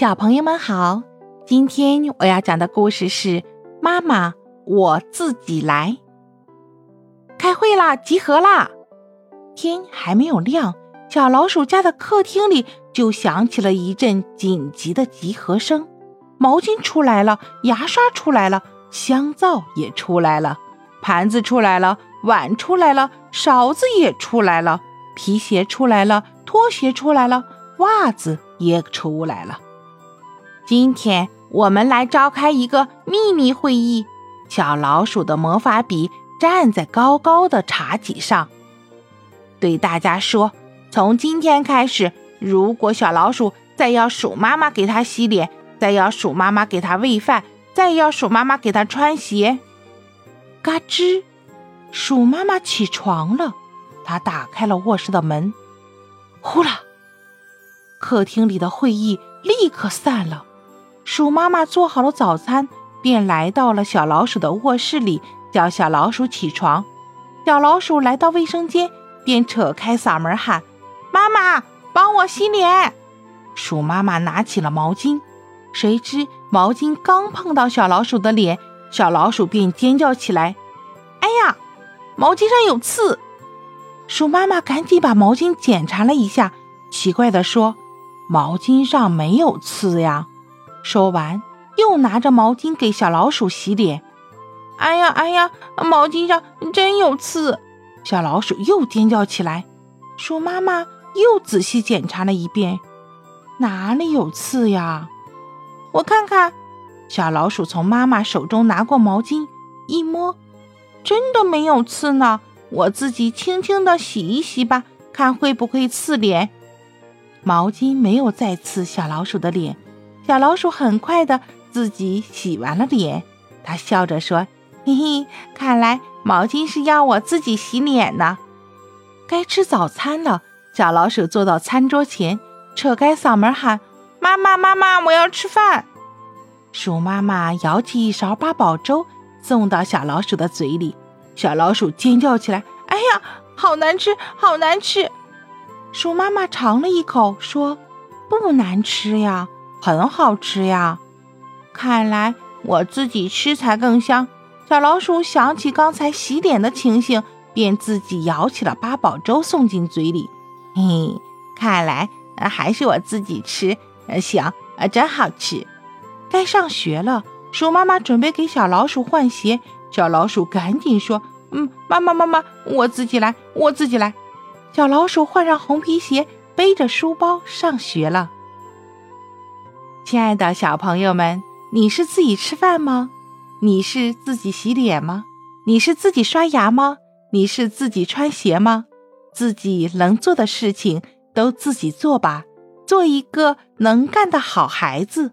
小朋友们好，今天我要讲的故事是《妈妈，我自己来》。开会啦，集合啦！天还没有亮，小老鼠家的客厅里就响起了一阵紧急的集合声。毛巾出来了，牙刷出来了，香皂也出来了，盘子出来了，碗出来了，勺子也出来了，皮鞋出来了，拖鞋出来了，袜子也出来了。今天我们来召开一个秘密会议。小老鼠的魔法笔站在高高的茶几上，对大家说：“从今天开始，如果小老鼠再要鼠妈妈给它洗脸，再要鼠妈妈给它喂饭，再要鼠妈妈给它穿鞋，嘎吱，鼠妈妈起床了。它打开了卧室的门，呼啦，客厅里的会议立刻散了。”鼠妈妈做好了早餐，便来到了小老鼠的卧室里，叫小老鼠起床。小老鼠来到卫生间，便扯开嗓门喊：“妈妈，帮我洗脸！”鼠妈妈拿起了毛巾，谁知毛巾刚碰到小老鼠的脸，小老鼠便尖叫起来：“哎呀，毛巾上有刺！”鼠妈妈赶紧把毛巾检查了一下，奇怪地说：“毛巾上没有刺呀。”说完，又拿着毛巾给小老鼠洗脸。哎呀哎呀，毛巾上真有刺！小老鼠又尖叫起来。鼠妈妈又仔细检查了一遍，哪里有刺呀？我看看。小老鼠从妈妈手中拿过毛巾，一摸，真的没有刺呢。我自己轻轻的洗一洗吧，看会不会刺脸。毛巾没有再刺小老鼠的脸。小老鼠很快的自己洗完了脸，它笑着说：“嘿嘿，看来毛巾是要我自己洗脸呢。”该吃早餐了，小老鼠坐到餐桌前，扯开嗓门喊：“妈妈，妈妈，我要吃饭！”鼠妈妈舀起一勺八宝粥送到小老鼠的嘴里，小老鼠尖叫起来：“哎呀，好难吃，好难吃！”鼠妈妈尝了一口，说：“不难吃呀。”很好吃呀，看来我自己吃才更香。小老鼠想起刚才洗脸的情形，便自己舀起了八宝粥送进嘴里。嘿，看来还是我自己吃香，真好吃。该上学了，鼠妈妈准备给小老鼠换鞋。小老鼠赶紧说：“嗯，妈妈妈妈，我自己来，我自己来。”小老鼠换上红皮鞋，背着书包上学了。亲爱的小朋友们，你是自己吃饭吗？你是自己洗脸吗？你是自己刷牙吗？你是自己穿鞋吗？自己能做的事情都自己做吧，做一个能干的好孩子。